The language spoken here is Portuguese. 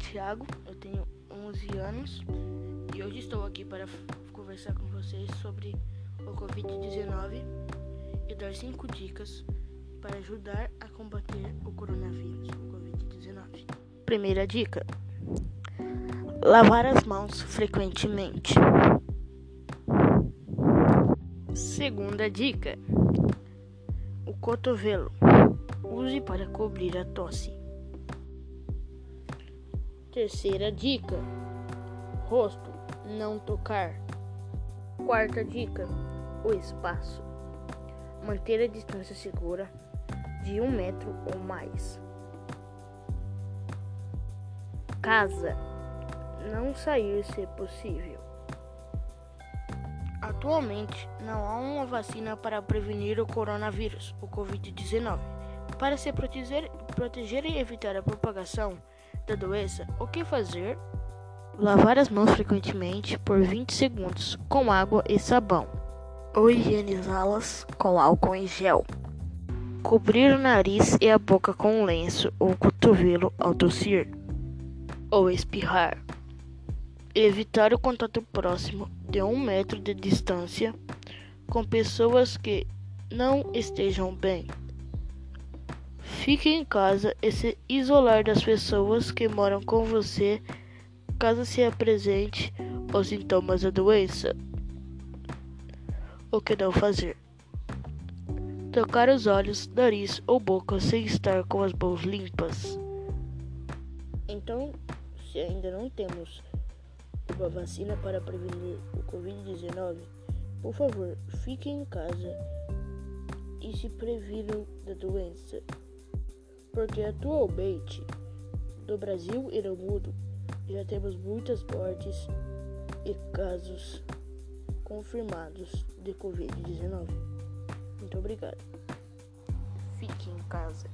Thiago, eu tenho 11 anos e hoje estou aqui para conversar com vocês sobre o Covid-19 e dar 5 dicas para ajudar a combater o coronavírus, o Covid-19. Primeira dica: lavar as mãos frequentemente. Segunda dica: o cotovelo. Use para cobrir a tosse. Terceira dica: rosto, não tocar. Quarta dica: o espaço. Manter a distância segura de um metro ou mais. Casa, não sair se possível. Atualmente, não há uma vacina para prevenir o coronavírus, o Covid-19. Para se proteger, proteger e evitar a propagação, da doença, o que fazer? Lavar as mãos frequentemente por 20 segundos com água e sabão. Ou higienizá-las com álcool em gel. Cobrir o nariz e a boca com um lenço ou cotovelo ao tossir. Ou espirrar. Evitar o contato próximo de um metro de distância com pessoas que não estejam bem. Fique em casa e se isolar das pessoas que moram com você caso se apresente os sintomas da doença. O que não fazer? Tocar os olhos, nariz ou boca sem estar com as mãos limpas. Então, se ainda não temos uma vacina para prevenir o Covid-19, por favor, fiquem em casa e se previnam da doença porque atualmente no Brasil e no mundo já temos muitas mortes e casos confirmados de Covid-19. Muito obrigado. Fique em casa.